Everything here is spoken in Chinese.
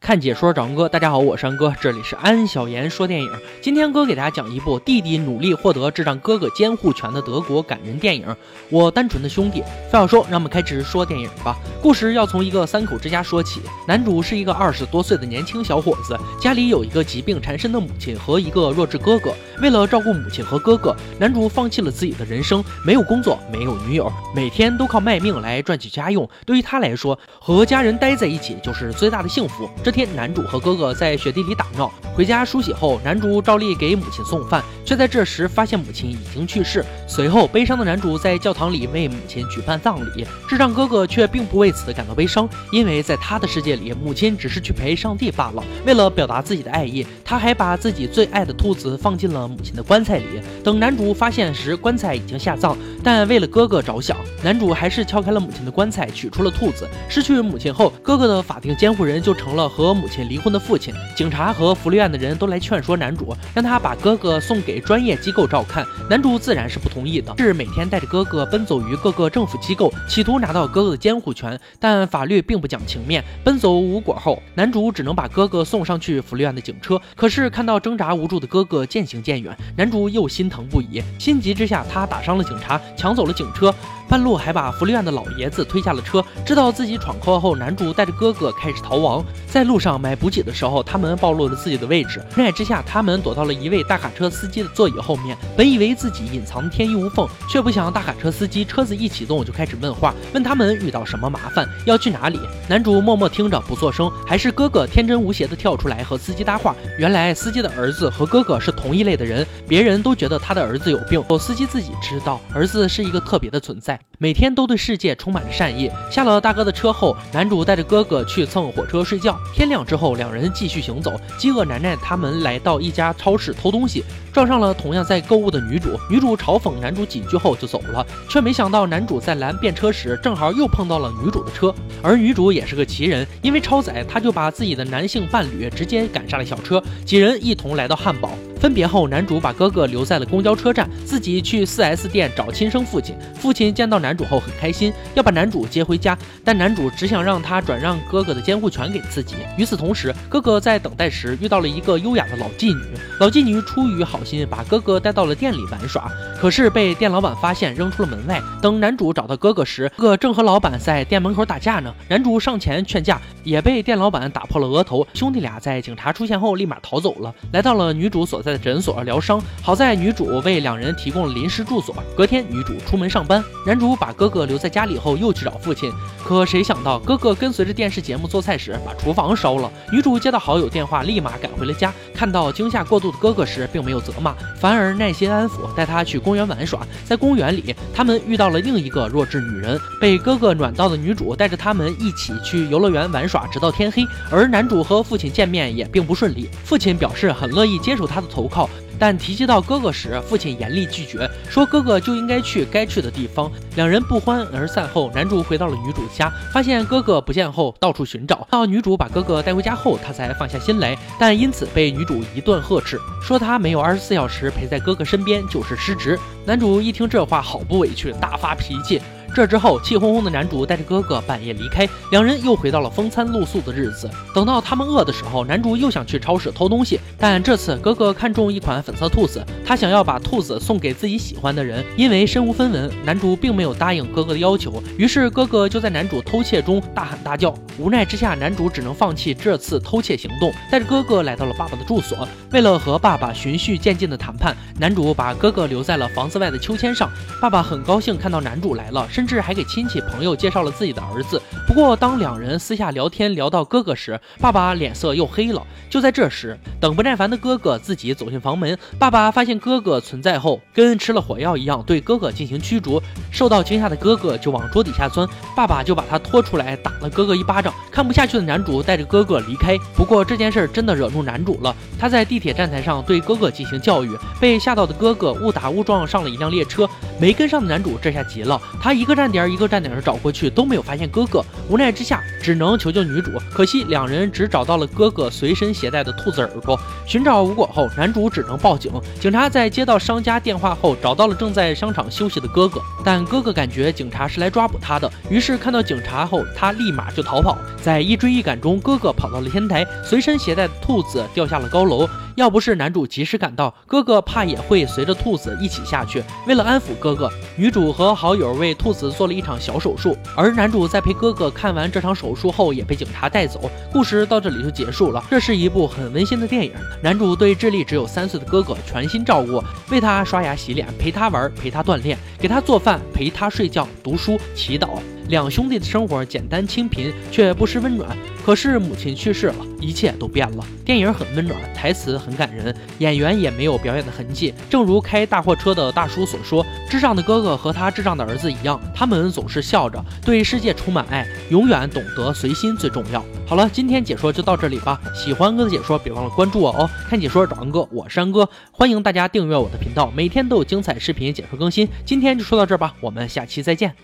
看解说找哥，大家好，我是安哥，这里是安小言说电影。今天哥给大家讲一部弟弟努力获得智障哥哥监护权的德国感人电影《我单纯的兄弟》。废话说，让我们开始说电影吧。故事要从一个三口之家说起。男主是一个二十多岁的年轻小伙子，家里有一个疾病缠身的母亲和一个弱智哥哥。为了照顾母亲和哥哥，男主放弃了自己的人生，没有工作，没有女友，每天都靠卖命来赚取家用。对于他来说，和家人待在一起就是最大的幸福。这天，男主和哥哥在雪地里打闹，回家梳洗后，男主照例给母亲送饭，却在这时发现母亲已经去世。随后，悲伤的男主在教堂里为母亲举办葬礼，智障哥哥却并不为此感到悲伤，因为在他的世界里，母亲只是去陪上帝罢了。为了表达自己的爱意，他还把自己最爱的兔子放进了母亲的棺材里。等男主发现时，棺材已经下葬，但为了哥哥着想，男主还是敲开了母亲的棺材，取出了兔子。失去母亲后，哥哥的法定监护人就成了和母亲。离婚的父亲，警察和福利院的人都来劝说男主，让他把哥哥送给专业机构照看。男主自然是不同意的，是每天带着哥哥奔走于各个政府机构，企图拿到哥哥的监护权。但法律并不讲情面，奔走无果后，男主只能把哥哥送上去福利院的警车。可是看到挣扎无助的哥哥渐行渐远，男主又心疼不已，心急之下，他打伤了警察，抢走了警车。半路还把福利院的老爷子推下了车，知道自己闯祸后，男主带着哥哥开始逃亡。在路上买补给的时候，他们暴露了自己的位置，无奈之下，他们躲到了一位大卡车司机的座椅后面。本以为自己隐藏天衣无缝，却不想大卡车司机车子一启动就开始问话，问他们遇到什么麻烦，要去哪里。男主默默听着不作声，还是哥哥天真无邪的跳出来和司机搭话。原来司机的儿子和哥哥是同一类的人，别人都觉得他的儿子有病，可司机自己知道儿子是一个特别的存在。每天都对世界充满着善意。下了大哥的车后，男主带着哥哥去蹭火车睡觉。天亮之后，两人继续行走。饥饿难耐，他们来到一家超市偷东西，撞上了同样在购物的女主。女主嘲讽男主几句后就走了，却没想到男主在拦便车时，正好又碰到了女主的车。而女主也是个奇人，因为超载，她就把自己的男性伴侣直接赶上了小车，几人一同来到汉堡。分别后，男主把哥哥留在了公交车站，自己去 4S 店找亲生父亲。父亲见到男主后很开心，要把男主接回家，但男主只想让他转让哥哥的监护权给自己。与此同时，哥哥在等待时遇到了一个优雅的老妓女，老妓女出于好心把哥哥带到了店里玩耍，可是被店老板发现扔出了门外。等男主找到哥哥时，哥哥正和老板在店门口打架呢。男主上前劝架，也被店老板打破了额头。兄弟俩在警察出现后立马逃走了，来到了女主所在的。诊所疗伤，好在女主为两人提供了临时住所。隔天，女主出门上班，男主把哥哥留在家里后，又去找父亲。可谁想到，哥哥跟随着电视节目做菜时，把厨房烧了。女主接到好友电话，立马赶回了家。看到惊吓过度的哥哥时，并没有责骂，反而耐心安抚，带他去公园玩耍。在公园里，他们遇到了另一个弱智女人，被哥哥暖到的女主带着他们一起去游乐园玩耍，直到天黑。而男主和父亲见面也并不顺利，父亲表示很乐意接受他的投。靠，但提及到哥哥时，父亲严厉拒绝，说哥哥就应该去该去的地方。两人不欢而散后，男主回到了女主家，发现哥哥不见后，到处寻找。到女主把哥哥带回家后，他才放下心来，但因此被女主一顿呵斥，说他没有二十四小时陪在哥哥身边就是失职。男主一听这话，好不委屈，大发脾气。这之后，气哄哄的男主带着哥哥半夜离开，两人又回到了风餐露宿的日子。等到他们饿的时候，男主又想去超市偷东西，但这次哥哥看中一款粉色兔子，他想要把兔子送给自己喜欢的人。因为身无分文，男主并没有答应哥哥的要求，于是哥哥就在男主偷窃中大喊大叫。无奈之下，男主只能放弃这次偷窃行动，带着哥哥来到了爸爸的住所。为了和爸爸循序渐进的谈判，男主把哥哥留在了房子外的秋千上。爸爸很高兴看到男主来了，甚甚至还给亲戚朋友介绍了自己的儿子。不过，当两人私下聊天聊到哥哥时，爸爸脸色又黑了。就在这时，等不耐烦的哥哥自己走进房门，爸爸发现哥哥存在后，跟吃了火药一样，对哥哥进行驱逐。受到惊吓的哥哥就往桌底下钻，爸爸就把他拖出来打了哥哥一巴掌。看不下去的男主带着哥哥离开。不过这件事真的惹怒男主了，他在地铁站台上对哥哥进行教育，被吓到的哥哥误打误撞上了一辆列车，没跟上的男主这下急了，他一个站点一个站点的找过去，都没有发现哥哥。无奈之下，只能求救女主。可惜两人只找到了哥哥随身携带的兔子耳朵。寻找无果后，男主只能报警。警察在接到商家电话后，找到了正在商场休息的哥哥。但哥哥感觉警察是来抓捕他的，于是看到警察后，他立马就逃跑。在一追一赶中，哥哥跑到了天台，随身携带的兔子掉下了高楼。要不是男主及时赶到，哥哥怕也会随着兔子一起下去。为了安抚哥哥，女主和好友为兔子做了一场小手术。而男主在陪哥哥看完这场手术后，也被警察带走。故事到这里就结束了。这是一部很温馨的电影。男主对智力只有三岁的哥哥全心照顾，为他刷牙洗脸，陪他玩，陪他锻炼，给他做饭，陪他睡觉、读书、祈祷。两兄弟的生活简单清贫，却不失温暖。可是母亲去世了，一切都变了。电影很温暖，台词很感人，演员也没有表演的痕迹。正如开大货车的大叔所说：“智障的哥哥和他智障的儿子一样，他们总是笑着，对世界充满爱，永远懂得随心最重要。”好了，今天解说就到这里吧。喜欢哥的解说，别忘了关注我哦。看解说找安哥，我是安哥，欢迎大家订阅我的频道，每天都有精彩视频解说更新。今天就说到这儿吧，我们下期再见。